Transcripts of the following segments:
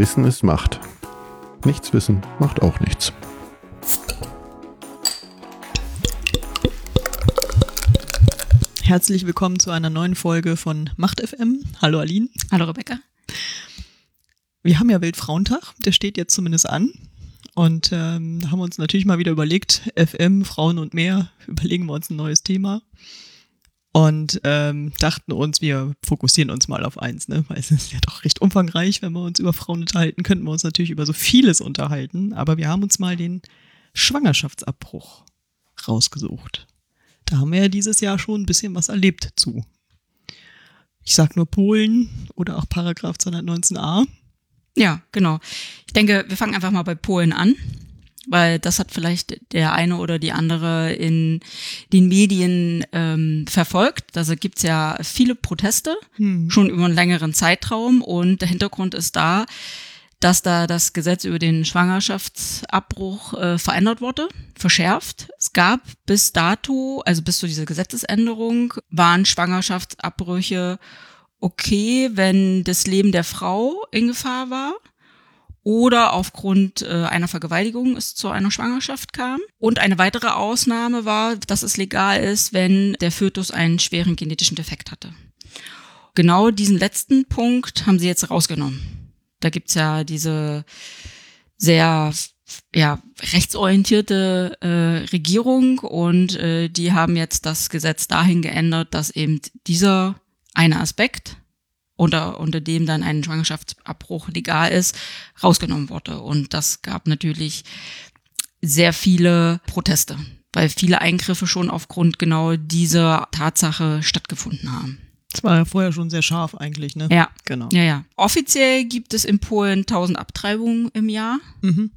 Wissen ist Macht. Nichts wissen macht auch nichts. Herzlich willkommen zu einer neuen Folge von Macht FM. Hallo Aline. Hallo Rebecca. Wir haben ja Weltfrauentag, der steht jetzt zumindest an. Und ähm, haben uns natürlich mal wieder überlegt, FM, Frauen und mehr, überlegen wir uns ein neues Thema. Und ähm, dachten uns, wir fokussieren uns mal auf eins, ne? Weil es ist ja doch recht umfangreich, wenn wir uns über Frauen unterhalten, könnten wir uns natürlich über so vieles unterhalten. Aber wir haben uns mal den Schwangerschaftsabbruch rausgesucht. Da haben wir ja dieses Jahr schon ein bisschen was erlebt zu. Ich sag nur Polen oder auch Paragraph 219a. Ja, genau. Ich denke, wir fangen einfach mal bei Polen an, weil das hat vielleicht der eine oder die andere in den Medien ähm, verfolgt. Also gibt's ja viele Proteste, Hm. schon über einen längeren Zeitraum und der Hintergrund ist da, dass da das Gesetz über den Schwangerschaftsabbruch äh, verändert wurde, verschärft. Es gab bis dato, also bis zu dieser Gesetzesänderung, waren Schwangerschaftsabbrüche okay, wenn das Leben der Frau in Gefahr war oder aufgrund äh, einer Vergewaltigung es zu einer Schwangerschaft kam. Und eine weitere Ausnahme war, dass es legal ist, wenn der Fötus einen schweren genetischen Defekt hatte. Genau diesen letzten Punkt haben sie jetzt rausgenommen. Da gibt's ja diese sehr ja, rechtsorientierte äh, Regierung und äh, die haben jetzt das Gesetz dahin geändert, dass eben dieser eine Aspekt, unter, unter dem dann ein Schwangerschaftsabbruch legal ist, rausgenommen wurde. Und das gab natürlich sehr viele Proteste, weil viele Eingriffe schon aufgrund genau dieser Tatsache stattgefunden haben. Das war ja vorher schon sehr scharf eigentlich, ne? Ja, Genau. ja, ja. Offiziell gibt es in Polen 1000 Abtreibungen im Jahr Mhm.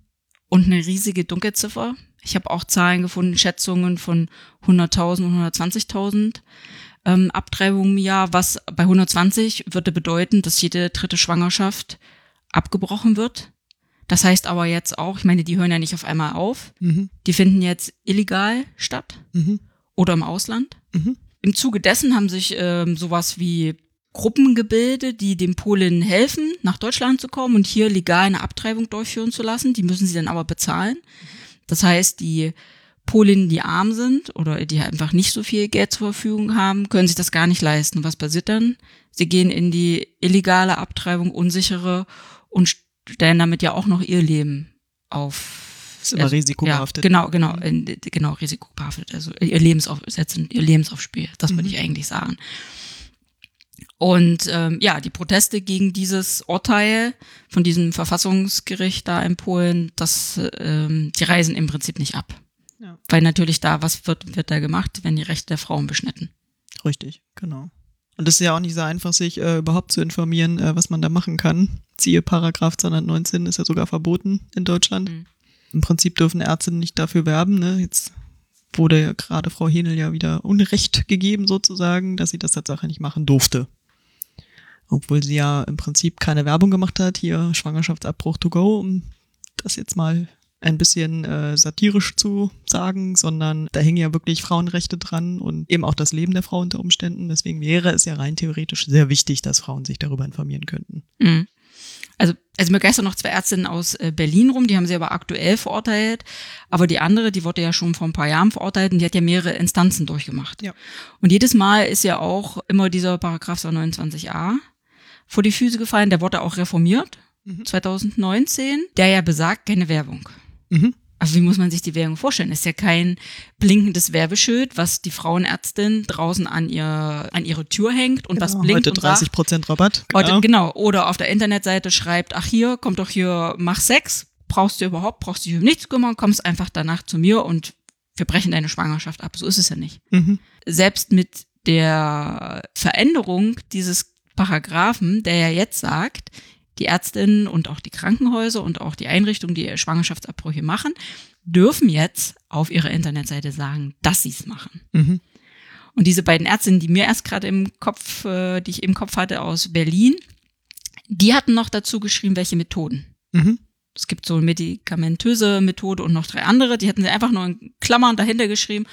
und eine riesige Dunkelziffer. Ich habe auch Zahlen gefunden, Schätzungen von 100.000 und 120.000 ähm, Abtreibungen im Jahr, was bei 120 würde bedeuten, dass jede dritte Schwangerschaft abgebrochen wird. Das heißt aber jetzt auch, ich meine, die hören ja nicht auf einmal auf, Mhm. die finden jetzt illegal statt Mhm. oder im Ausland. Mhm. Im Zuge dessen haben sich ähm, sowas wie Gruppen gebildet, die den Polen helfen, nach Deutschland zu kommen und hier legal eine Abtreibung durchführen zu lassen. Die müssen sie dann aber bezahlen. Das heißt, die Polinnen, die arm sind oder die einfach nicht so viel Geld zur Verfügung haben, können sich das gar nicht leisten. Was passiert dann? Sie gehen in die illegale Abtreibung, unsichere und stellen damit ja auch noch ihr Leben auf. Ist immer risikobehaftet. Ja, genau, genau, in, genau, risikobehaftet. Also ihr Lebensauf, setzen ihr Lebens aufs Spiel. Das würde Mhm. ich eigentlich sagen. Und ähm, ja, die Proteste gegen dieses Urteil von diesem Verfassungsgericht da in Polen, das, ähm, die reisen im Prinzip nicht ab. Ja. Weil natürlich da, was wird, wird da gemacht, wenn die Rechte der Frauen beschnitten? Richtig, genau. Und es ist ja auch nicht so einfach, sich äh, überhaupt zu informieren, äh, was man da machen kann. Siehe Paragraph 219 ist ja sogar verboten in Deutschland. Mhm. Im Prinzip dürfen Ärzte nicht dafür werben. Ne? Jetzt wurde ja gerade Frau Henel ja wieder Unrecht gegeben sozusagen, dass sie das Tatsache nicht machen durfte. Obwohl sie ja im Prinzip keine Werbung gemacht hat, hier Schwangerschaftsabbruch to go, um das jetzt mal ein bisschen äh, satirisch zu sagen, sondern da hängen ja wirklich Frauenrechte dran und eben auch das Leben der Frau unter Umständen. Deswegen wäre es ja rein theoretisch sehr wichtig, dass Frauen sich darüber informieren könnten. Mhm. Also, also mir geistern noch zwei Ärztinnen aus äh, Berlin rum, die haben sie aber aktuell verurteilt. Aber die andere, die wurde ja schon vor ein paar Jahren verurteilt und die hat ja mehrere Instanzen durchgemacht. Ja. Und jedes Mal ist ja auch immer dieser Paragraph 29a vor die Füße gefallen. Der wurde auch reformiert, Mhm. 2019, der ja besagt, keine Werbung. Mhm. Also wie muss man sich die Werbung vorstellen? Ist ja kein blinkendes Werbeschild, was die Frauenärztin draußen an ihr an ihre Tür hängt und was Genau, blinkt heute und 30 sagt, Prozent Rabatt. Heute, genau. Oder auf der Internetseite schreibt, ach hier, komm doch hier, mach Sex. Brauchst du überhaupt, brauchst du dich um nichts kümmern, kommst einfach danach zu mir und wir brechen deine Schwangerschaft ab. So ist es ja nicht. Mhm. Selbst mit der Veränderung dieses Paragraphen, der ja jetzt sagt, die Ärztinnen und auch die Krankenhäuser und auch die Einrichtungen, die Schwangerschaftsabbrüche machen, dürfen jetzt auf ihrer Internetseite sagen, dass sie es machen. Mhm. Und diese beiden Ärztinnen, die mir erst gerade im Kopf, äh, die ich im Kopf hatte aus Berlin, die hatten noch dazu geschrieben, welche Methoden. Mhm. Es gibt so eine medikamentöse Methode und noch drei andere, die hätten sie einfach nur in Klammern dahinter geschrieben.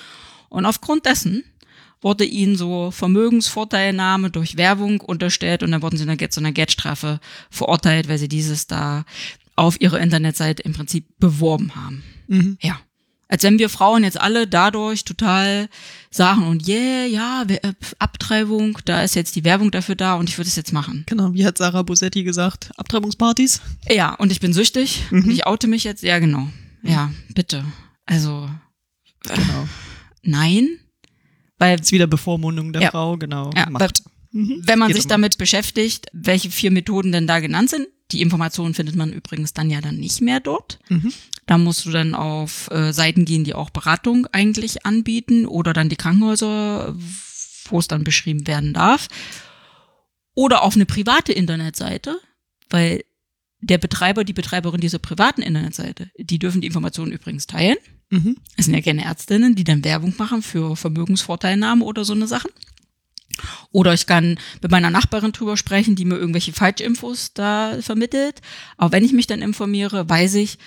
Und aufgrund dessen wurde ihnen so Vermögensvorteilnahme durch Werbung unterstellt und dann wurden sie in zu einer Geldstrafe verurteilt, weil sie dieses da auf ihrer Internetseite im Prinzip beworben haben. Mhm. Ja. Als wenn wir Frauen jetzt alle dadurch total sagen und yeah, ja, äh, Abtreibung, da ist jetzt die Werbung dafür da und ich würde es jetzt machen. Genau, wie hat Sarah Bosetti gesagt? Abtreibungspartys? Ja, und ich bin süchtig Mhm. und ich oute mich jetzt. Ja, genau. Ja, bitte. Also, Genau. nein. Weil Ist wieder Bevormundung der Ja. Frau, genau. Ja, Macht. Mhm. wenn man Geht sich um damit beschäftigt, welche vier Methoden denn da genannt sind, die Informationen findet man übrigens dann ja dann nicht mehr dort. Mhm. Da musst du dann auf äh, Seiten gehen, die auch Beratung eigentlich anbieten oder dann die Krankenhäuser, wo es dann beschrieben werden darf. Oder auf eine private Internetseite, weil der Betreiber, die Betreiberin dieser privaten Internetseite, die dürfen die Informationen übrigens teilen. Mhm. Es sind ja gerne Ärztinnen, die dann Werbung machen für Vermögensvorteilnahme oder so eine Sachen. Oder ich kann mit meiner Nachbarin drüber sprechen, die mir irgendwelche Falschinfos da vermittelt. Aber wenn ich mich dann informiere, weiß ich,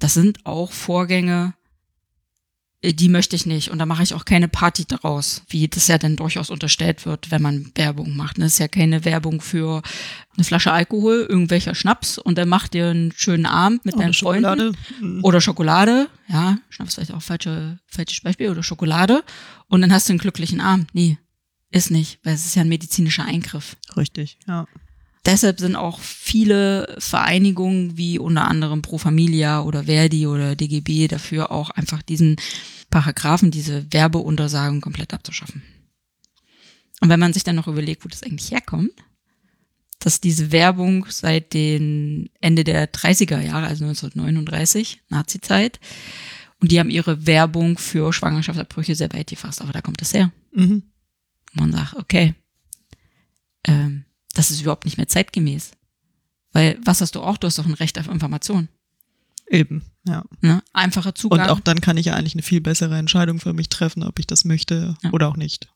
das sind auch Vorgänge, die möchte ich nicht. Und da mache ich auch keine Party daraus, wie das ja dann durchaus unterstellt wird, wenn man Werbung macht. Das ist ja keine Werbung für eine Flasche Alkohol, irgendwelcher Schnaps und dann macht ihr einen schönen Abend mit Oder deinen Freunden. Schokolade. Mhm. Oder Schokolade, ja, Schnaps vielleicht auch falsche, falsches Beispiel, oder Schokolade. Und dann hast du einen glücklichen Abend. Nee, ist nicht, weil es ist ja ein medizinischer Eingriff. Richtig, ja. Deshalb sind auch viele Vereinigungen wie unter anderem Pro Familia oder Verdi oder DGB dafür auch einfach diesen Paragraphen, diese Werbeuntersagung komplett abzuschaffen. Und wenn man sich dann noch überlegt, wo das eigentlich herkommt, dass diese Werbung seit den Ende der 30er Jahre, also 1939, Nazi-Zeit, und die haben ihre Werbung für Schwangerschaftsabbrüche sehr weit gefasst, aber da kommt es her. Mhm. Und man sagt, okay, ähm, das ist überhaupt nicht mehr zeitgemäß. Weil, was hast du auch? Du hast doch ein Recht auf Information. Eben, ja. Ne? Einfacher Und Zugang. auch dann kann ich ja eigentlich eine viel bessere Entscheidung für mich treffen, ob ich das möchte Ja. oder auch nicht.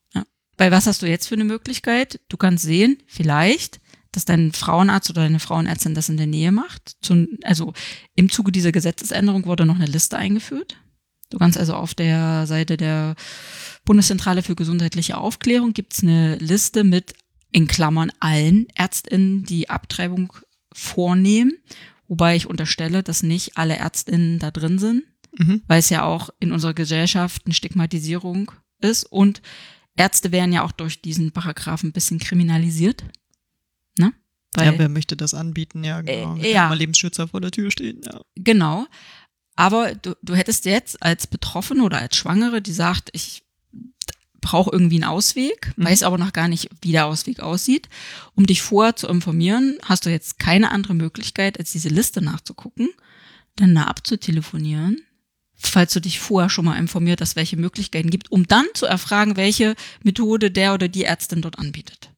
Weil was hast du jetzt für eine Möglichkeit? Du kannst sehen, vielleicht, dass dein Frauenarzt oder deine Frauenärztin das in der Nähe macht. Zum, also im Zuge dieser Gesetzesänderung wurde noch eine Liste eingeführt. Du kannst also auf der Seite der Bundeszentrale für gesundheitliche Aufklärung gibt's eine Liste mit in Klammern allen ÄrztInnen, die Abtreibung vornehmen. Wobei ich unterstelle, dass nicht alle ÄrztInnen da drin sind Mhm. weil es ja auch in unserer Gesellschaft eine Stigmatisierung ist und Ärzte werden ja auch durch diesen Paragraphen ein bisschen kriminalisiert. Ne? Weil, ja, wer möchte das anbieten? Ja, genau. Äh, ja. mal Lebensschützer vor der Tür stehen, ja. Genau. Aber du, du hättest jetzt als Betroffene oder als Schwangere, die sagt, ich brauche irgendwie einen Ausweg, Mhm. weiß aber noch gar nicht, wie der Ausweg aussieht. Um dich vorher zu informieren, hast du jetzt keine andere Möglichkeit, als diese Liste nachzugucken, dann da abzutelefonieren, falls du dich vorher schon mal informiert hast, welche Möglichkeiten gibt, um dann zu erfragen, welche Methode der oder die Ärztin dort anbietet.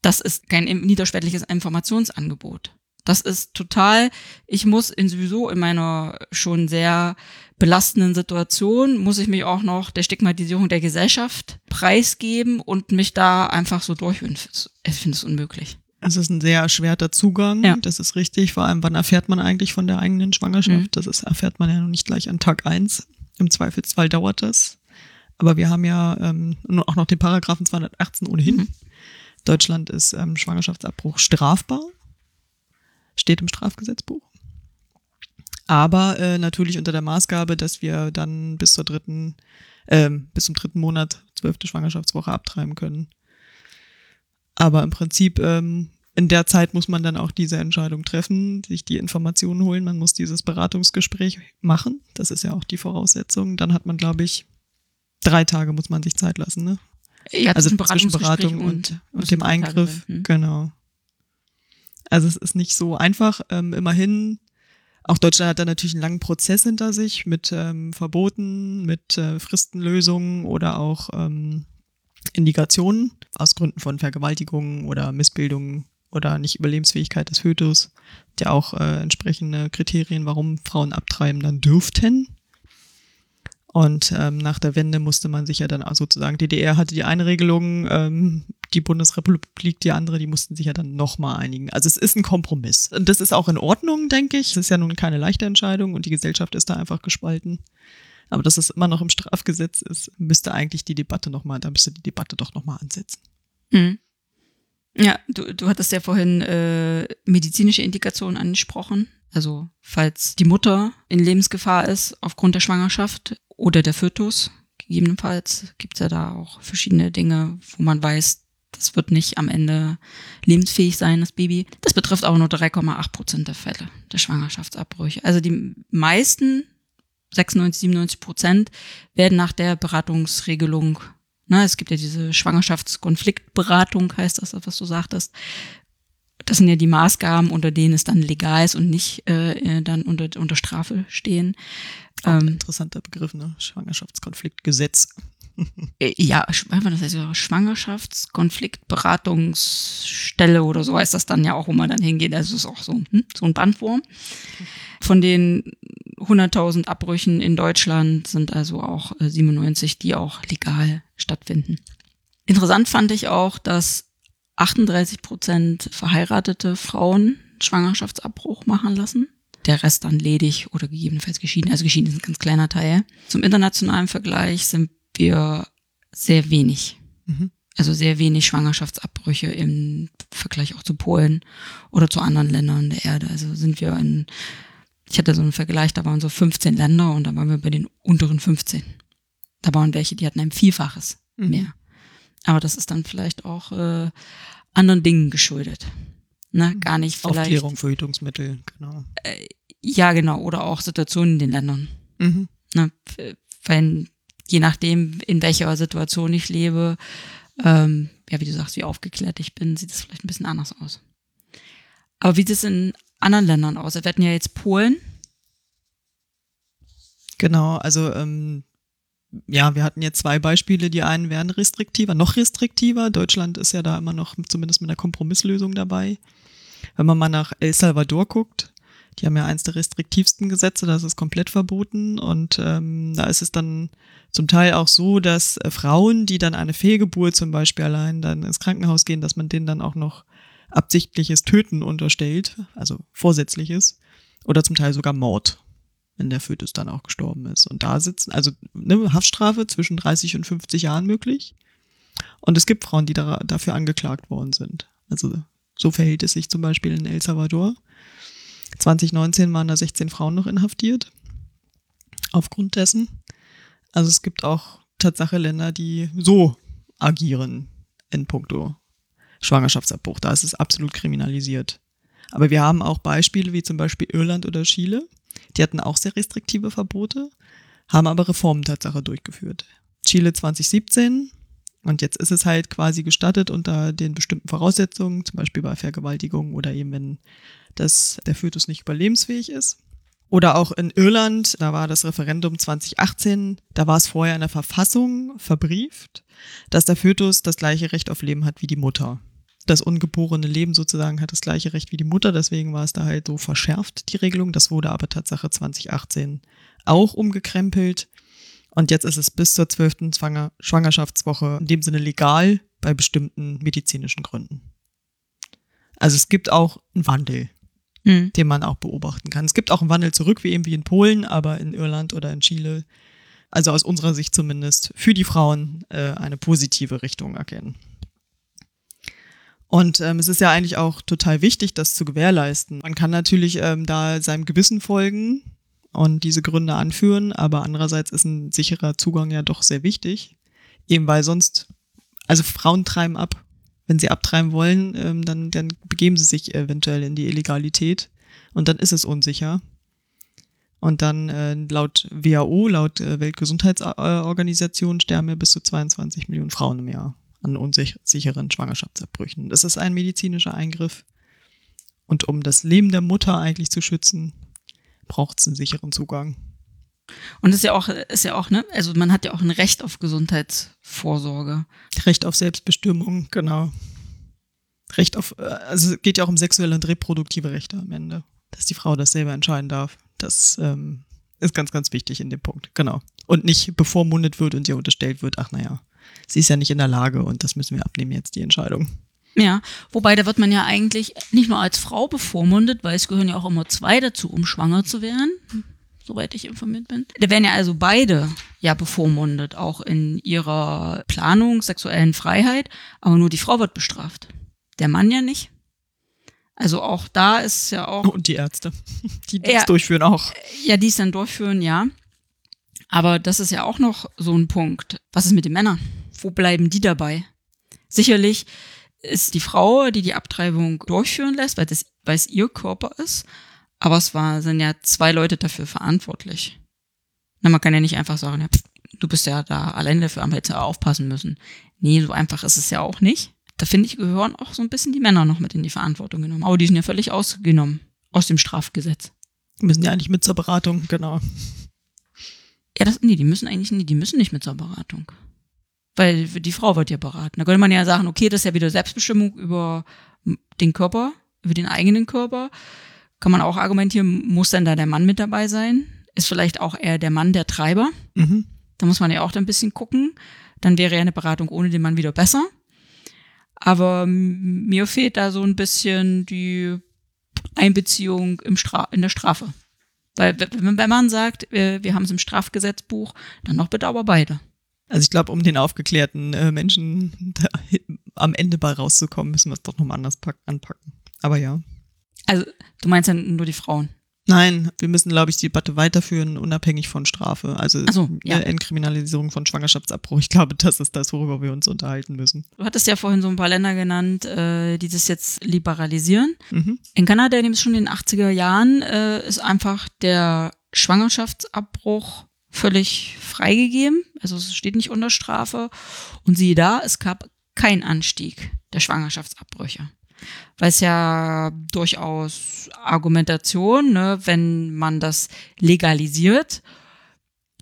Das ist kein niederschwelliges Informationsangebot. Das ist total, ich muss in sowieso in meiner schon sehr belastenden Situation, muss ich mich auch noch der Stigmatisierung der Gesellschaft preisgeben und mich da einfach so durchführen. Ich finde es unmöglich. Es ist ein sehr erschwerter Zugang, Ja. das ist richtig. Vor allem, wann erfährt man eigentlich von der eigenen Schwangerschaft? Mhm. Das ist, erfährt man ja noch nicht gleich an Tag eins. Im Zweifelsfall dauert das. Aber wir haben ja ähm, auch noch den Paragraphen 218 ohnehin. Mhm. Deutschland ist ähm, Schwangerschaftsabbruch strafbar. Steht im Strafgesetzbuch. Aber äh, natürlich unter der Maßgabe, dass wir dann bis zur dritten, ähm, bis zum dritten Monat, zwölfte Schwangerschaftswoche abtreiben können. Aber im Prinzip ähm, in der Zeit muss man dann auch diese Entscheidung treffen, sich die Informationen holen. Man muss dieses Beratungsgespräch machen. Das ist ja auch die Voraussetzung. Dann hat man, glaube ich, drei Tage muss man sich Zeit lassen. Ne? Ja, also zwischen Beratung und, und, müssen dem Eingriff. Hm. Genau. Also es ist nicht so einfach. Ähm, immerhin, auch Deutschland hat da natürlich einen langen Prozess hinter sich mit ähm, Verboten, mit äh, Fristenlösungen oder auch ähm, Indikationen aus Gründen von Vergewaltigungen oder Missbildungen oder nicht Überlebensfähigkeit des Fötus, der auch äh, entsprechende Kriterien, warum Frauen abtreiben, dann dürften. Und ähm, nach der Wende musste man sich ja dann auch sozusagen, DDR hatte die eine Regelung, ähm, die Bundesrepublik die andere, die mussten sich ja dann nochmal einigen. Also es ist ein Kompromiss. Und das ist auch in Ordnung, denke ich. Es ist ja nun keine leichte Entscheidung und die Gesellschaft ist da einfach gespalten. Aber dass es immer noch im Strafgesetz ist, müsste eigentlich die Debatte nochmal, da müsste die Debatte doch nochmal ansetzen. Mhm. Ja, du, du hattest ja vorhin äh, medizinische Indikationen angesprochen. Also falls die Mutter in Lebensgefahr ist aufgrund der Schwangerschaft oder der Fötus, gegebenenfalls gibt's ja da auch verschiedene Dinge, wo man weiß, das wird nicht am Ende lebensfähig sein, das Baby. Das betrifft aber nur 3,8 Prozent der Fälle der Schwangerschaftsabbrüche. Also die meisten, 96, 97 Prozent, werden nach der Beratungsregelung Ne, es gibt ja diese Schwangerschaftskonfliktberatung, heißt das, was du sagtest. Das sind ja die Maßgaben, unter denen es dann legal ist und nicht äh, dann unter, unter Strafe stehen. Ähm, interessanter Begriff, ne? Schwangerschaftskonfliktgesetz. Äh, ja, das heißt Schwangerschaftskonfliktberatungsstelle oder so heißt das dann ja auch, wo man dann hingeht. Also ist auch so, hm, so ein Bandwurm. Von den 100.000 Abbrüchen in Deutschland sind also auch 97, äh, die auch legal stattfinden. Interessant fand ich auch, dass 38 Prozent verheiratete Frauen Schwangerschaftsabbruch machen lassen. Der Rest dann ledig oder gegebenenfalls geschieden. Also geschieden ist ein ganz kleiner Teil. Zum internationalen Vergleich sind wir sehr wenig. Mhm. Also sehr wenig Schwangerschaftsabbrüche im Vergleich auch zu Polen oder zu anderen Ländern der Erde. Also sind wir in ich hatte so einen Vergleich, da waren so 15 Länder und da waren wir bei den unteren 15. Da waren welche, die hatten ein Vielfaches mhm. mehr. Aber das ist dann vielleicht auch äh, anderen Dingen geschuldet. Ne? Mhm. Gar nicht vielleicht. Aufklärung, Verhütungsmittel, genau. Äh, ja, genau. Oder auch Situationen in den Ländern. Mhm. Ne? Wenn, je nachdem, in welcher Situation ich lebe, ähm, ja, wie du sagst, wie aufgeklärt ich bin, sieht es vielleicht ein bisschen anders aus. Aber wie sieht es in anderen Ländern aus? Wir hatten ja jetzt Polen. Genau, also ähm, ja, wir hatten jetzt zwei Beispiele. Die einen wären restriktiver, noch restriktiver. Deutschland ist ja da immer noch zumindest mit einer Kompromisslösung dabei. Wenn man mal nach El Salvador guckt, die haben ja eins der restriktivsten Gesetze, das ist komplett verboten. Und ähm, da ist es dann zum Teil auch so, dass äh, Frauen, die dann eine Fehlgeburt zum Beispiel allein dann ins Krankenhaus gehen, dass man denen dann auch noch absichtliches Töten unterstellt, also vorsätzliches, oder zum Teil sogar Mord, wenn der Fötus dann auch gestorben ist. Und da sitzen, also eine Haftstrafe zwischen 30 und 50 Jahren möglich. Und es gibt Frauen, die da, dafür angeklagt worden sind. Also so verhält es sich zum Beispiel in El Salvador. 2019 waren da 16 Frauen noch inhaftiert. Aufgrund dessen. Also es gibt auch Tatsache Länder, die so agieren in puncto Schwangerschaftsabbruch. Da ist es absolut kriminalisiert. Aber wir haben auch Beispiele wie zum Beispiel Irland oder Chile. Die hatten auch sehr restriktive Verbote, haben aber Reformen Tatsache durchgeführt. Chile 2017 und jetzt ist es halt quasi gestattet unter den bestimmten Voraussetzungen, zum Beispiel bei Vergewaltigung oder eben wenn das, der Fötus nicht überlebensfähig ist. Oder auch in Irland, da war das Referendum 2018, da war es vorher in der Verfassung verbrieft, dass der Fötus das gleiche Recht auf Leben hat wie die Mutter das ungeborene Leben sozusagen hat das gleiche Recht wie die Mutter, deswegen war es da halt so verschärft, die Regelung. Das wurde aber Tatsache 2018 auch umgekrempelt. Und jetzt ist es bis zur zwölften Schwangerschaftswoche in dem Sinne legal bei bestimmten medizinischen Gründen. Also es gibt auch einen Wandel, mhm. den man auch beobachten kann. Es gibt auch einen Wandel zurück, wie eben wie in Polen, aber in Irland oder in Chile, also aus unserer Sicht zumindest, für die Frauen äh, eine positive Richtung erkennen. Und ähm, es ist ja eigentlich auch total wichtig, das zu gewährleisten. Man kann natürlich ähm, da seinem Gewissen folgen und diese Gründe anführen, aber andererseits ist ein sicherer Zugang ja doch sehr wichtig. Eben weil sonst, also Frauen treiben ab. Wenn sie abtreiben wollen, ähm, dann, dann begeben sie sich eventuell in die Illegalität und dann ist es unsicher. Und dann äh, laut WHO, laut äh, Weltgesundheitsorganisation sterben ja bis zu 22 Millionen Frauen im Jahr an unsicheren Schwangerschaftsabbrüchen. Das ist ein medizinischer Eingriff. Und um das Leben der Mutter eigentlich zu schützen, braucht es einen sicheren Zugang. Und ist ja auch, ist ja auch, ne? Also man hat ja auch ein Recht auf Gesundheitsvorsorge. Recht auf Selbstbestimmung, genau. Recht auf, äh, also es geht ja auch um sexuelle und reproduktive Rechte am Ende. Dass die Frau das selber entscheiden darf. Das ähm, ist ganz, ganz wichtig in dem Punkt, genau. Und nicht bevormundet wird und ihr unterstellt wird, ach naja, sie ist ja nicht in der Lage und das müssen wir abnehmen jetzt, die Entscheidung. Ja, wobei da wird man ja eigentlich nicht nur als Frau bevormundet, weil es gehören ja auch immer zwei dazu, um schwanger zu werden. soweit ich informiert bin. Da werden ja also beide ja bevormundet, auch in ihrer Planung, sexuellen Freiheit, aber nur die Frau wird bestraft. Der Mann ja nicht. Also auch da ist ja auch. Und die Ärzte, die das Ja. durchführen auch. Ja, die es dann durchführen, ja. Aber das ist ja auch noch so ein Punkt. Was ist mit den Männern? Wo bleiben die dabei? Sicherlich ist die Frau, die die Abtreibung durchführen lässt, weil, das, weil es ihr Körper ist. Aber es war, sind ja zwei Leute dafür verantwortlich. Na, man kann ja nicht einfach sagen, ja, pff, du bist ja da alleine dafür, haben wir jetzt ja aufpassen müssen. Nee, so einfach ist es ja auch nicht. Da finde ich, gehören auch so ein bisschen die Männer noch mit in die Verantwortung genommen. Aber die sind ja völlig ausgenommen aus dem Strafgesetz. Müssen ja eigentlich mit zur Beratung, genau. Ja, das, nee, die müssen eigentlich, nee, die müssen nicht mit zur Beratung. Weil die Frau wird ja beraten. Da könnte man ja sagen, okay, das ist ja wieder Selbstbestimmung über den Körper, über den eigenen Körper. Kann man auch argumentieren, muss denn da der Mann mit dabei sein? Ist vielleicht auch eher der Mann der Treiber? Mhm. Da muss man ja auch dann ein bisschen gucken. Dann wäre ja eine Beratung ohne den Mann wieder besser. Aber mir fehlt da so ein bisschen die Einbeziehung im Stra in der Strafe. Weil wenn man sagt, äh, wir haben es im Strafgesetzbuch, dann noch bitte aber beide. Also ich glaube, um den aufgeklärten äh, Menschen da am Ende bei rauszukommen, müssen wir es doch nochmal anders pack anpacken. Aber ja. Also du meinst ja nur die Frauen. Nein, wir müssen, glaube ich, die Debatte weiterführen, unabhängig von Strafe. Also so, ja. äh, Entkriminalisierung von Schwangerschaftsabbruch. Ich glaube, das ist das, worüber wir uns unterhalten müssen. Du hattest ja vorhin so ein paar Länder genannt, äh, die das jetzt liberalisieren. Mhm. In Kanada, dem es schon in den 80er Jahren, äh, ist einfach der Schwangerschaftsabbruch völlig freigegeben. Also es steht nicht unter Strafe. Und siehe da, es gab keinen Anstieg der Schwangerschaftsabbrüche. Weil es ja durchaus Argumentation, ne, wenn man das legalisiert,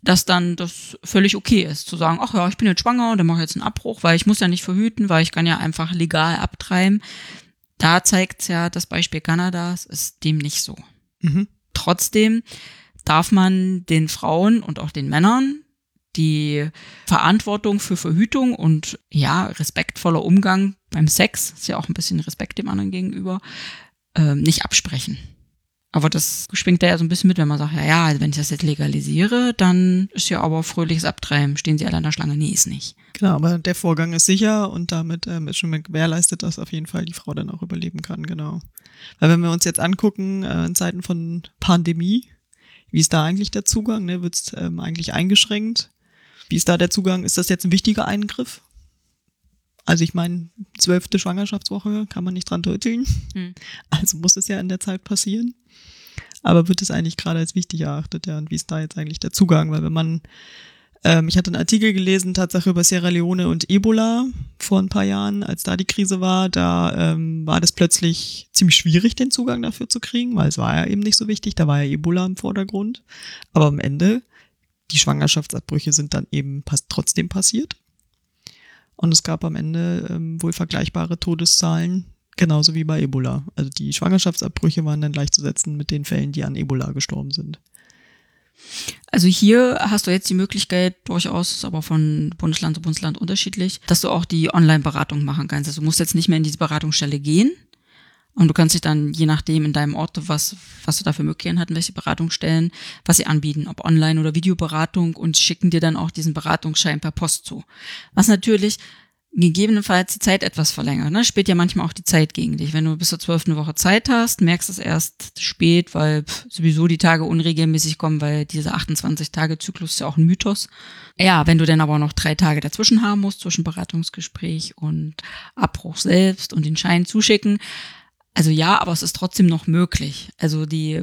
dass dann das völlig okay ist, zu sagen, ach ja, ich bin jetzt schwanger und dann mache ich jetzt einen Abbruch, weil ich muss ja nicht verhüten, weil ich kann ja einfach legal abtreiben. Da zeigt ja das Beispiel Kanadas, ist dem nicht so. Mhm. Trotzdem darf man den Frauen und auch den Männern die Verantwortung für Verhütung und ja, respektvoller Umgang beim Sex, ist ja auch ein bisschen Respekt dem anderen gegenüber, ähm, nicht absprechen. Aber das schwingt da ja so ein bisschen mit, wenn man sagt, ja, ja, also wenn ich das jetzt legalisiere, dann ist ja aber fröhliches Abtreiben. Stehen sie alle an der Schlange? Nee, ist nicht. Genau, aber der Vorgang ist sicher und damit ähm, ist schon gewährleistet, dass auf jeden Fall die Frau dann auch überleben kann, genau. Weil wenn wir uns jetzt angucken, äh, in Zeiten von Pandemie, wie ist da eigentlich der Zugang? Ne? Wird es ähm, eigentlich eingeschränkt? Wie ist da der Zugang? Ist das jetzt ein wichtiger Eingriff? Also ich meine, zwölfte Schwangerschaftswoche kann man nicht dran töteln. Hm. Also muss es ja in der Zeit passieren. Aber wird es eigentlich gerade als wichtig erachtet, ja? Und wie ist da jetzt eigentlich der Zugang? Weil wenn man ähm, ich hatte einen Artikel gelesen, Tatsache über Sierra Leone und Ebola vor ein paar Jahren, als da die Krise war, da ähm, war das plötzlich ziemlich schwierig, den Zugang dafür zu kriegen, weil es war ja eben nicht so wichtig, da war ja Ebola im Vordergrund. Aber am Ende, die Schwangerschaftsabbrüche sind dann eben pass trotzdem passiert. Und es gab am Ende ähm, wohl vergleichbare Todeszahlen, genauso wie bei Ebola. Also die Schwangerschaftsabbrüche waren dann gleichzusetzen mit den Fällen, die an Ebola gestorben sind. Also hier hast du jetzt die Möglichkeit, durchaus, aber von Bundesland zu Bundesland unterschiedlich, dass du auch die Online-Beratung machen kannst. Also du musst jetzt nicht mehr in diese Beratungsstelle gehen. Und du kannst dich dann, je nachdem in deinem Ort, was, was du da für Möglichkeiten hatten, welche Beratungsstellen, was sie anbieten, ob Online- oder Videoberatung und schicken dir dann auch diesen Beratungsschein per Post zu. Was natürlich gegebenenfalls die Zeit etwas verlängert. Ne? Spielt ja manchmal auch die Zeit gegen dich. Wenn du bis zur zwölften Woche Zeit hast, merkst du es erst spät, weil pff, sowieso die Tage unregelmäßig kommen, weil dieser 28-Tage-Zyklus ist ja auch ein Mythos. Ja, wenn du dann aber noch drei Tage dazwischen haben musst, zwischen Beratungsgespräch und Abbruch selbst und den Schein zuschicken. Also ja, aber es ist trotzdem noch möglich. Also die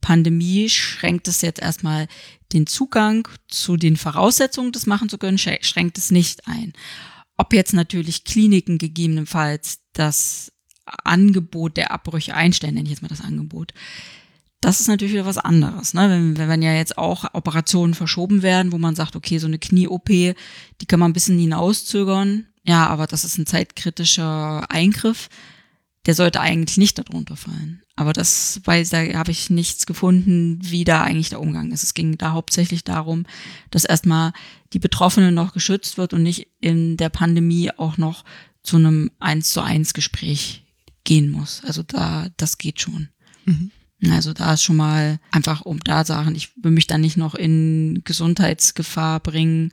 Pandemie schränkt es jetzt erstmal den Zugang zu den Voraussetzungen, das machen zu können, sch- schränkt es nicht ein. Ob jetzt natürlich Kliniken gegebenenfalls das Angebot der Abbrüche einstellen, nenne ich jetzt mal das Angebot. Das ist natürlich wieder was anderes. Ne? Wenn, wenn ja jetzt auch Operationen verschoben werden, wo man sagt, okay, so eine Knie-OP, die kann man ein bisschen hinauszögern. Ja, aber das ist ein zeitkritischer Eingriff. Der sollte eigentlich nicht darunter fallen. Aber das weiß, da habe ich nichts gefunden, wie da eigentlich der Umgang ist. Es ging da hauptsächlich darum, dass erstmal die Betroffene noch geschützt wird und nicht in der Pandemie auch noch zu einem eins zu eins Gespräch gehen muss. Also da, das geht schon. Mhm. Also da ist schon mal einfach um da Sachen, ich will mich da nicht noch in Gesundheitsgefahr bringen,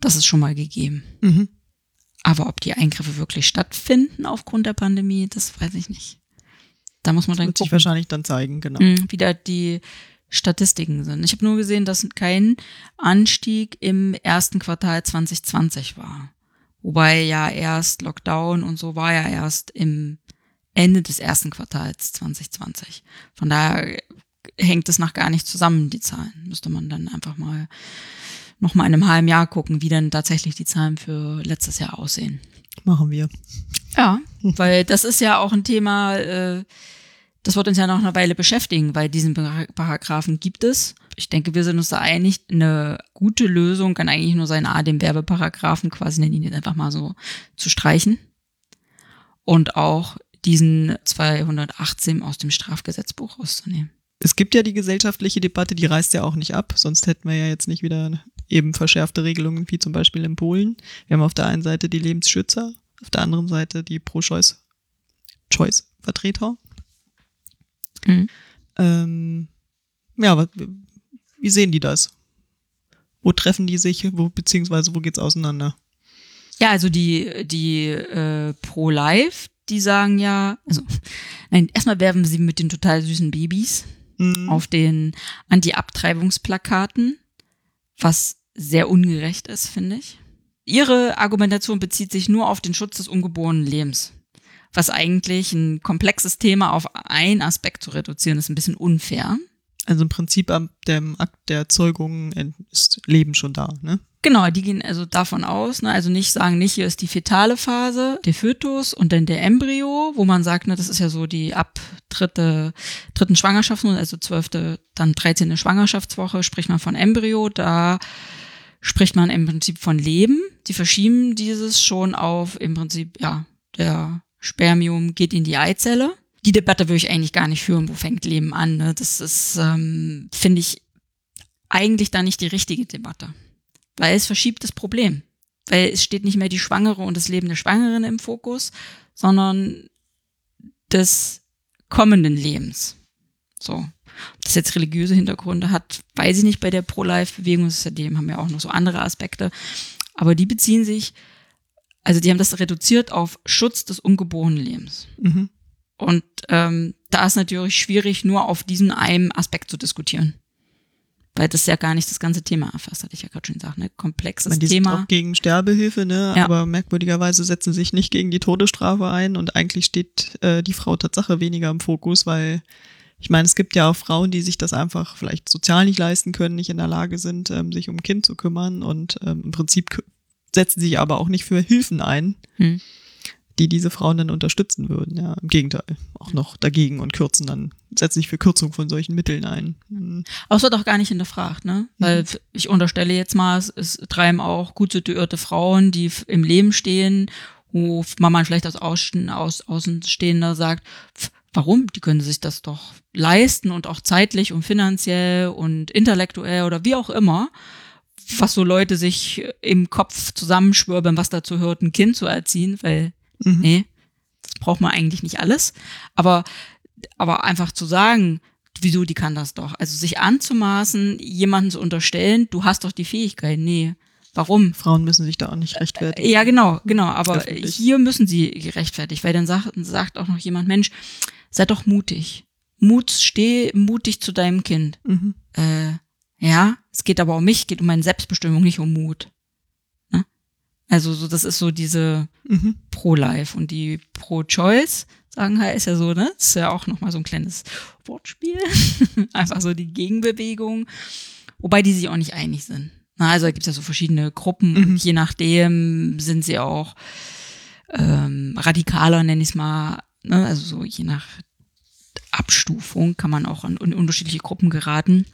das ist schon mal gegeben. Mhm. Aber ob die Eingriffe wirklich stattfinden aufgrund der Pandemie, das weiß ich nicht. Da muss man Das dann wird sich wahrscheinlich dann zeigen, genau. Mhm, wie da die Statistiken sind. Ich habe nur gesehen, dass kein Anstieg im ersten Quartal 2020 war. Wobei ja erst Lockdown und so war ja erst im Ende des ersten Quartals 2020. Von daher hängt es noch gar nicht zusammen, die Zahlen. Müsste man dann einfach mal noch mal in einem halben Jahr gucken, wie dann tatsächlich die Zahlen für letztes Jahr aussehen. Machen wir. Ja, weil das ist ja auch ein Thema, äh, das wird uns ja noch eine Weile beschäftigen, weil diesen Para- Paragraphen gibt es. Ich denke, wir sind uns da einig, eine gute Lösung kann eigentlich nur sein, A, den Werbeparagraphen quasi, nennen ihn jetzt einfach mal so, zu streichen. Und auch diesen 218 aus dem Strafgesetzbuch rauszunehmen. Es gibt ja die gesellschaftliche Debatte, die reißt ja auch nicht ab, sonst hätten wir ja jetzt nicht wieder eben verschärfte Regelungen wie zum Beispiel in Polen. Wir haben auf der einen Seite die Lebensschützer, auf der anderen Seite die Pro-Choice Choice-Vertreter. Mhm. Ähm, ja, was, wie sehen die das? Wo treffen die sich, wo, beziehungsweise wo geht's auseinander? Ja, also die, die äh, Pro-Life, die sagen ja, also, nein, erstmal werben sie mit den total süßen Babys Mhm. auf den Anti-Abtreibungsplakaten, was sehr ungerecht ist, finde ich. Ihre Argumentation bezieht sich nur auf den Schutz des ungeborenen Lebens, was eigentlich ein komplexes Thema auf einen Aspekt zu reduzieren, ist ein bisschen unfair. Also im Prinzip am dem Akt der Zeugung ist Leben schon da, ne? Genau, die gehen also davon aus, ne, also nicht sagen, nicht hier ist die fetale Phase, der Fötus und dann der Embryo, wo man sagt, ne, das ist ja so die ab dritte, dritten Schwangerschaft, also zwölfte, dann dreizehnte Schwangerschaftswoche spricht man von Embryo, da spricht man im Prinzip von Leben. Die verschieben dieses schon auf im Prinzip, ja, der Spermium geht in die Eizelle. Die Debatte würde ich eigentlich gar nicht führen, wo fängt Leben an. Ne? Das ist, ähm, finde ich, eigentlich da nicht die richtige Debatte. Weil es verschiebt das Problem. Weil es steht nicht mehr die Schwangere und das Leben der Schwangeren im Fokus, sondern des kommenden Lebens. So. Ob das jetzt religiöse Hintergründe hat, weiß ich nicht bei der Pro-Life-Bewegung. Seitdem haben wir auch noch so andere Aspekte. Aber die beziehen sich, also die haben das reduziert auf Schutz des ungeborenen Lebens. Mhm. Und ähm, da ist natürlich schwierig, nur auf diesen einen Aspekt zu diskutieren. Weil das ja gar nicht das ganze Thema erfasst, hatte ich ja gerade schon gesagt, ne? Komplexes meine, die sind Thema. auch gegen Sterbehilfe, ne? Ja. Aber merkwürdigerweise setzen sich nicht gegen die Todesstrafe ein und eigentlich steht äh, die Frau Tatsache weniger im Fokus, weil ich meine, es gibt ja auch Frauen, die sich das einfach vielleicht sozial nicht leisten können, nicht in der Lage sind, ähm, sich um ein Kind zu kümmern und ähm, im Prinzip setzen sich aber auch nicht für Hilfen ein, Hm. die diese Frauen dann unterstützen würden. Ja, im Gegenteil, auch noch dagegen und kürzen dann, setzen sich für Kürzung von solchen Mitteln ein. Hm. Aber es wird auch gar nicht hinterfragt, ne? Weil ich unterstelle jetzt mal, es, treiben auch gut situierte Frauen, die im Leben stehen, wo man vielleicht als Außen, aus, Außenstehender sagt, pf, warum? Die können sich das doch leisten und auch zeitlich und finanziell und intellektuell oder wie auch immer, was so Leute sich im Kopf zusammenschwörbeln, was dazu hört, ein Kind zu erziehen, weil Mhm. nee, das braucht man eigentlich nicht alles. Aber, aber einfach zu sagen, wieso, die kann das doch. Also sich anzumaßen, jemanden zu unterstellen, du hast doch die Fähigkeit. Nee. Warum? Frauen müssen sich da auch nicht rechtfertigen. Ja, genau, genau. Aber Öffentlich. hier müssen sie gerechtfertigt, weil dann sagt, sagt auch noch jemand, Mensch, sei doch mutig. Mut, steh mutig zu deinem Kind. Mhm. Äh, ja, es geht aber um mich, geht um meine Selbstbestimmung, nicht um Mut. Ne? Also so, das ist so diese Mhm. Pro-Life und die Pro-Choice sagen halt, ist ja so, ne? Das ist ja auch nochmal so ein kleines Wortspiel. Einfach so die Gegenbewegung. Wobei die sich auch nicht einig sind. Na, also da gibt es ja so verschiedene Gruppen Mhm. und je nachdem sind sie auch ähm, radikaler, nenne ich es mal. Ne? Also so je nach Abstufung kann man auch in, in unterschiedliche Gruppen geraten.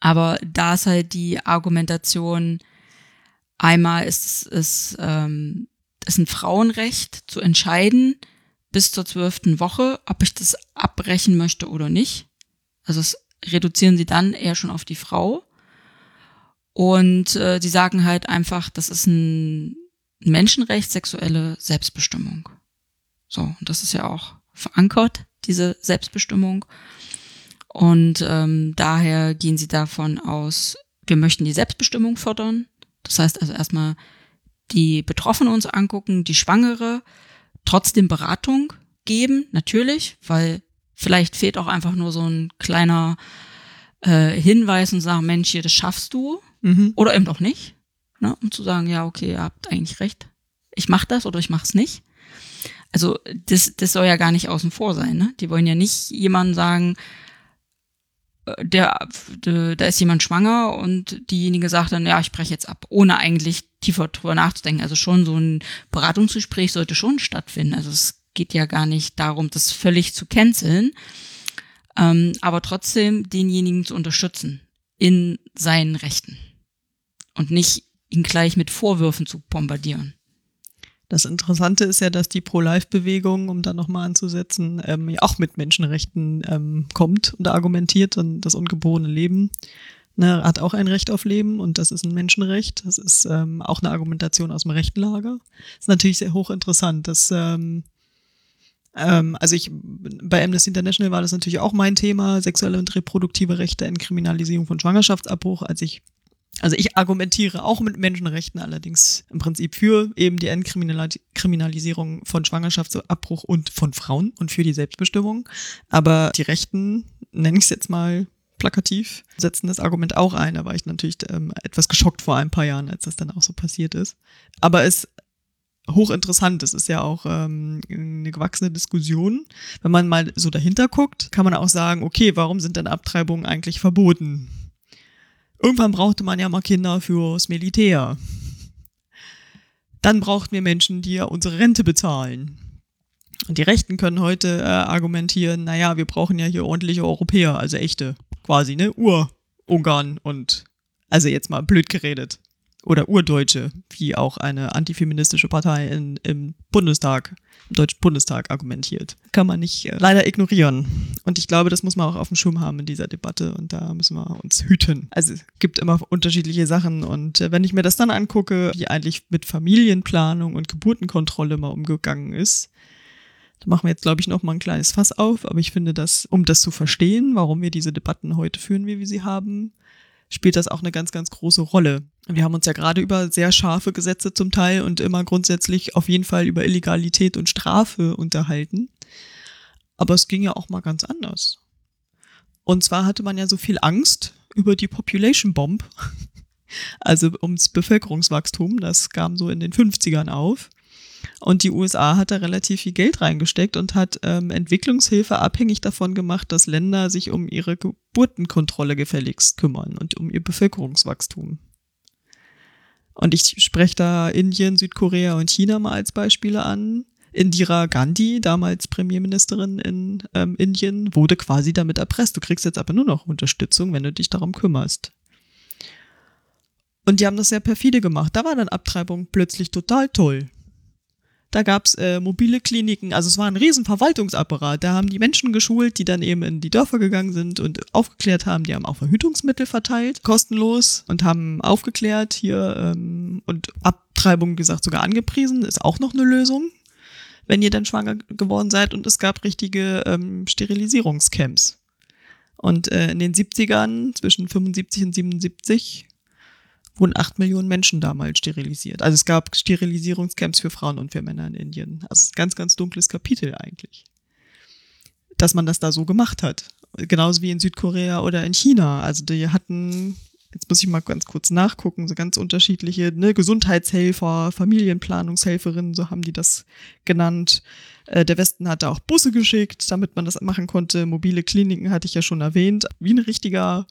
Aber da ist halt die Argumentation, einmal ist es ähm, ist ein Frauenrecht zu entscheiden bis zur zwölften Woche, ob ich das abbrechen möchte oder nicht. Also das reduzieren sie dann eher schon auf die Frau. Und äh, die sagen halt einfach, das ist ein Menschenrecht, sexuelle Selbstbestimmung. So, und das ist ja auch verankert diese Selbstbestimmung. Und ähm, daher gehen sie davon aus, wir möchten die Selbstbestimmung fördern. Das heißt also erstmal die Betroffenen uns angucken, die Schwangere, trotzdem Beratung geben, natürlich, weil vielleicht fehlt auch einfach nur so ein kleiner äh, Hinweis und sagen, Mensch, hier, das schaffst du. Mhm. Oder eben doch nicht. Ne? Um zu sagen, ja, okay, ihr habt eigentlich recht. Ich mach das oder ich mach's nicht. Also das, das soll ja gar nicht außen vor sein. Ne? Die wollen ja nicht jemandem sagen, äh, der, der, da ist jemand schwanger und diejenige sagt dann, ja, ich breche jetzt ab, ohne eigentlich tiefer drüber nachzudenken. Also schon so ein Beratungsgespräch sollte schon stattfinden. Also es geht ja gar nicht darum, das völlig zu canceln, ähm, aber trotzdem denjenigen zu unterstützen in seinen Rechten und nicht ihn gleich mit Vorwürfen zu bombardieren. Das Interessante ist ja, dass die Pro-Life-Bewegung, um da nochmal anzusetzen, ähm, ja auch mit Menschenrechten ähm, kommt und argumentiert und das ungeborene Leben ne, hat auch ein Recht auf Leben und das ist ein Menschenrecht. Das ist ähm, auch eine Argumentation aus dem rechten Lager. Ist natürlich sehr hochinteressant. dass ähm, ähm, also ich bei Amnesty International war das natürlich auch mein Thema, sexuelle und reproduktive Rechte in Kriminalisierung von Schwangerschaftsabbruch, als ich also ich argumentiere auch mit Menschenrechten allerdings im Prinzip für eben die Entkriminalisierung von Schwangerschaftsabbruch und von Frauen und für die Selbstbestimmung. Aber die Rechten, nenne ich es jetzt mal plakativ, setzen das Argument auch ein. Da war ich natürlich ähm, etwas geschockt vor ein paar Jahren, als das dann auch so passiert ist. Aber es hochinteressant. Das ist ja auch ähm, eine gewachsene Diskussion. Wenn man mal so dahinter guckt, kann man auch sagen, okay, warum sind denn Abtreibungen eigentlich verboten? Irgendwann brauchte man ja mal Kinder fürs Militär. Dann brauchten wir Menschen, die ja unsere Rente bezahlen. Und die Rechten können heute äh, argumentieren, naja, wir brauchen ja hier ordentliche Europäer, also echte, quasi, ne, Ur-Ungarn und, also jetzt mal blöd geredet oder Urdeutsche, wie auch eine antifeministische Partei in, im Bundestag, im Deutschen Bundestag argumentiert. Kann man nicht äh, leider ignorieren. Und ich glaube, das muss man auch auf dem Schirm haben in dieser Debatte und da müssen wir uns hüten. Also es gibt immer unterschiedliche Sachen und äh, wenn ich mir das dann angucke, wie eigentlich mit Familienplanung und Geburtenkontrolle mal umgegangen ist, da machen wir jetzt, glaube ich, noch mal ein kleines Fass auf, aber ich finde, dass, um das zu verstehen, warum wir diese Debatten heute führen, wie wir sie haben, spielt das auch eine ganz, ganz große Rolle. Wir haben uns ja gerade über sehr scharfe Gesetze zum Teil und immer grundsätzlich auf jeden Fall über Illegalität und Strafe unterhalten. Aber es ging ja auch mal ganz anders. Und zwar hatte man ja so viel Angst über die Population Bomb, also ums Bevölkerungswachstum, das kam so in den 50ern auf. Und die USA hat da relativ viel Geld reingesteckt und hat ähm, Entwicklungshilfe abhängig davon gemacht, dass Länder sich um ihre Geburtenkontrolle gefälligst kümmern und um ihr Bevölkerungswachstum. Und ich spreche da Indien, Südkorea und China mal als Beispiele an. Indira Gandhi, damals Premierministerin in ähm, Indien, wurde quasi damit erpresst. Du kriegst jetzt aber nur noch Unterstützung, wenn du dich darum kümmerst. Und die haben das sehr perfide gemacht. Da war dann Abtreibung plötzlich total toll. Da gab's äh, mobile Kliniken, also es war ein riesen Verwaltungsapparat. Da haben die Menschen geschult, die dann eben in die Dörfer gegangen sind und aufgeklärt haben. Die haben auch Verhütungsmittel verteilt, kostenlos und haben aufgeklärt hier ähm, und Abtreibung, gesagt, sogar angepriesen. Ist auch noch eine Lösung, wenn ihr dann schwanger geworden seid. Und es gab richtige ähm, Sterilisierungscamps. Und äh, in den 70ern, zwischen 75 und 77, wurden acht Millionen Menschen damals sterilisiert. Also es gab Sterilisierungscamps für Frauen und für Männer in Indien. Also ganz, ganz dunkles Kapitel eigentlich. Dass man das da so gemacht hat. Genauso wie in Südkorea oder in China. Also die hatten, jetzt muss ich mal ganz kurz nachgucken, so ganz unterschiedliche ne, Gesundheitshelfer, Familienplanungshelferinnen, so haben die das genannt. Äh, der Westen hatte auch Busse geschickt, damit man das machen konnte. Mobile Kliniken hatte ich ja schon erwähnt. Wie ein richtiger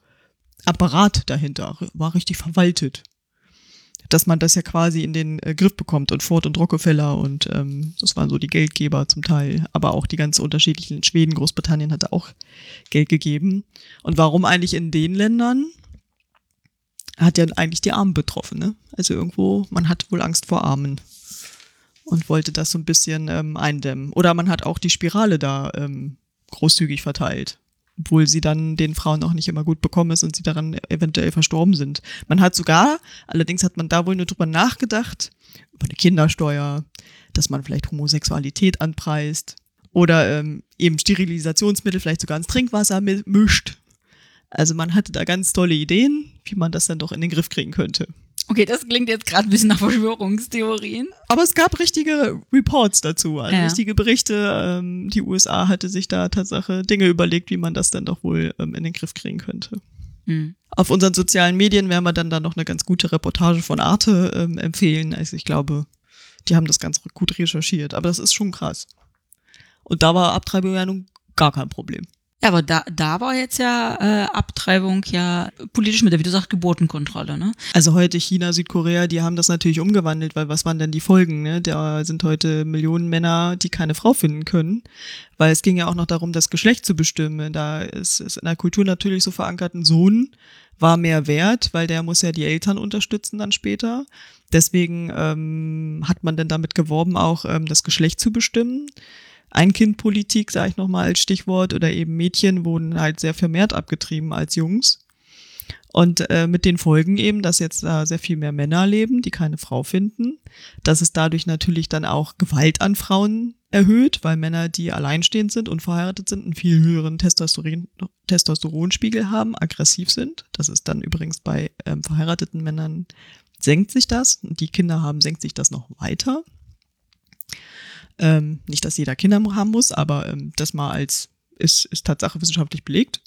Apparat dahinter, war richtig verwaltet. Dass man das ja quasi in den äh, Griff bekommt und Ford und Rockefeller und ähm, das waren so die Geldgeber zum Teil, aber auch die ganz unterschiedlichen Schweden, Großbritannien hatte auch Geld gegeben. Und warum eigentlich in den Ländern? Hat ja eigentlich die Armen betroffen, ne? Also irgendwo, man hat wohl Angst vor Armen und wollte das so ein bisschen ähm, eindämmen. Oder man hat auch die Spirale da ähm, großzügig verteilt obwohl sie dann den Frauen auch nicht immer gut bekommen ist und sie daran eventuell verstorben sind. Man hat sogar, allerdings hat man da wohl nur drüber nachgedacht, über eine Kindersteuer, dass man vielleicht Homosexualität anpreist Oder ähm, eben Sterilisationsmittel vielleicht sogar ins Trinkwasser mischt. Also man hatte da ganz tolle Ideen, wie man das dann doch in den Griff kriegen könnte. Okay, das klingt jetzt gerade ein bisschen nach Verschwörungstheorien. Aber es gab richtige Reports dazu, also ja. richtige Berichte. Ähm, die USA hatte sich da Tatsache Dinge überlegt, wie man das dann doch wohl ähm, in den Griff kriegen könnte. Mhm. Auf unseren sozialen Medien werden wir dann da noch eine ganz gute Reportage von Arte ähm, empfehlen. Also ich glaube, die haben das ganz gut recherchiert. Aber das ist schon krass. Und da war Abtreibung ja nun gar kein Problem. Ja, aber da, da war jetzt ja äh, Abtreibung ja politisch mit der, wie du sagst, Geburtenkontrolle, ne? Also heute China, Südkorea, die haben das natürlich umgewandelt, weil was waren denn die Folgen, ne? Da sind heute Millionen Männer, die keine Frau finden können, weil es ging ja auch noch darum, das Geschlecht zu bestimmen. Da ist es in der Kultur natürlich so verankert, ein Sohn war mehr wert, weil der muss ja die Eltern unterstützen dann später. Deswegen ähm, hat man dann damit geworben, auch ähm, das Geschlecht zu bestimmen. Ein-Kind-Politik, sage ich nochmal als Stichwort, oder eben Mädchen wurden halt sehr vermehrt abgetrieben als Jungs. Und äh, mit den Folgen eben, dass jetzt da sehr viel mehr Männer leben, die keine Frau finden, dass es dadurch natürlich dann auch Gewalt an Frauen erhöht, weil Männer, die alleinstehend sind und verheiratet sind, einen viel höheren Testosteron, Testosteronspiegel haben, aggressiv sind. Das ist dann übrigens bei ähm, verheirateten Männern senkt sich das. Die Kinder haben, senkt sich das noch weiter. Ähm, nicht, dass jeder Kinder haben muss, aber ähm, das mal als ist, ist Tatsache wissenschaftlich belegt.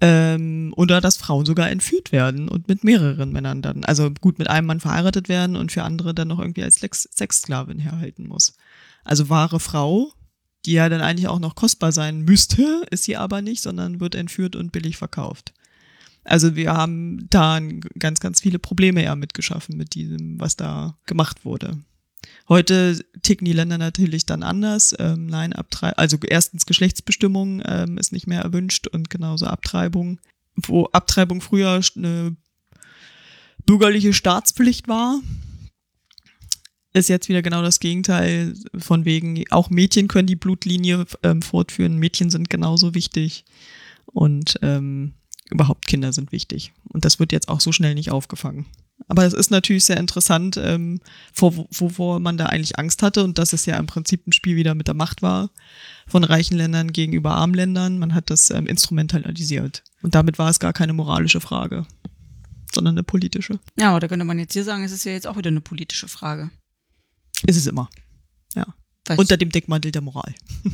Ähm, oder dass Frauen sogar entführt werden und mit mehreren Männern dann, also gut mit einem Mann verheiratet werden und für andere dann noch irgendwie als Sex Sexsklavin herhalten muss. Also wahre Frau, die ja dann eigentlich auch noch kostbar sein müsste, ist sie aber nicht, sondern wird entführt und billig verkauft. Also wir haben da ganz, ganz viele Probleme ja mitgeschaffen mit diesem, was da gemacht wurde. Heute ticken die Länder natürlich dann anders. Ähm, nein, Abtreibung, also erstens Geschlechtsbestimmung ähm, ist nicht mehr erwünscht und genauso Abtreibung. Wo Abtreibung früher eine bürgerliche Staatspflicht war, ist jetzt wieder genau das Gegenteil von wegen, auch Mädchen können die Blutlinie ähm, fortführen, Mädchen sind genauso wichtig und ähm, überhaupt Kinder sind wichtig. Und das wird jetzt auch so schnell nicht aufgefangen. Aber es ist natürlich sehr interessant, ähm, vor, wovor man da eigentlich Angst hatte und dass es ja im Prinzip ein Spiel wieder mit der Macht war von reichen Ländern gegenüber armen Ländern. Man hat das ähm, instrumentalisiert. Und damit war es gar keine moralische Frage, sondern eine politische. Ja, da könnte man jetzt hier sagen, es ist ja jetzt auch wieder eine politische Frage. Ist es immer. Ja. Weiß Unter dem Deckmantel der Moral.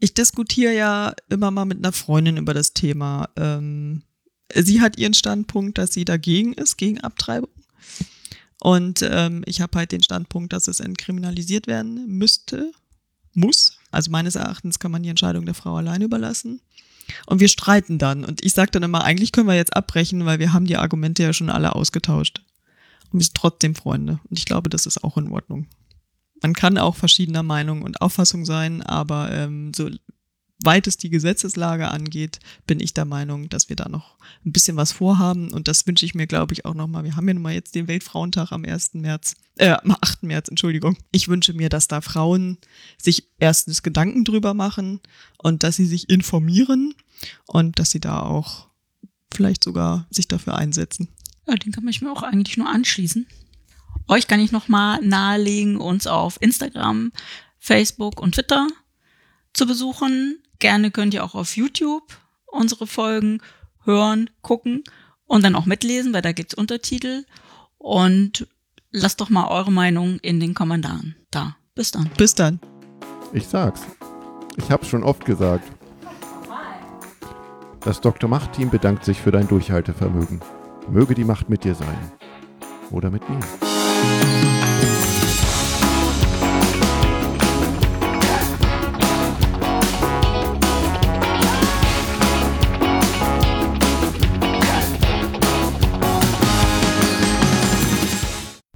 Ich diskutiere ja immer mal mit einer Freundin über das Thema. Ähm, sie hat ihren Standpunkt, dass sie dagegen ist, gegen Abtreibung. Und ähm, ich habe halt den Standpunkt, dass es entkriminalisiert werden müsste, muss. Also meines Erachtens kann man die Entscheidung der Frau alleine überlassen. Und wir streiten dann. Und ich sage dann immer, eigentlich können wir jetzt abbrechen, weil wir haben die Argumente ja schon alle ausgetauscht. Und wir sind trotzdem Freunde. Und ich glaube, das ist auch in Ordnung. Man kann auch verschiedener Meinung und Auffassung sein, aber ähm, so weit es die Gesetzeslage angeht, bin ich der Meinung, dass wir da noch ein bisschen was vorhaben. Und das wünsche ich mir, glaube ich, auch nochmal. Wir haben ja nun mal jetzt den Weltfrauentag am 1. März, äh, am 8. März, Entschuldigung. Ich wünsche mir, dass da Frauen sich erstens Gedanken drüber machen und dass sie sich informieren und dass sie da auch vielleicht sogar sich dafür einsetzen. Ja, den kann ich mir auch eigentlich nur anschließen. Euch kann ich nochmal nahelegen, uns auf Instagram, Facebook und Twitter zu besuchen. Gerne könnt ihr auch auf YouTube unsere Folgen hören, gucken und dann auch mitlesen, weil da gibt's Untertitel. Und lasst doch mal eure Meinung in den Kommentaren da. Bis dann. Bis dann. Ich sag's. Ich hab's schon oft gesagt. Das Dr. Macht-Team bedankt sich für dein Durchhaltevermögen. Möge die Macht mit dir sein. Oder mit mir.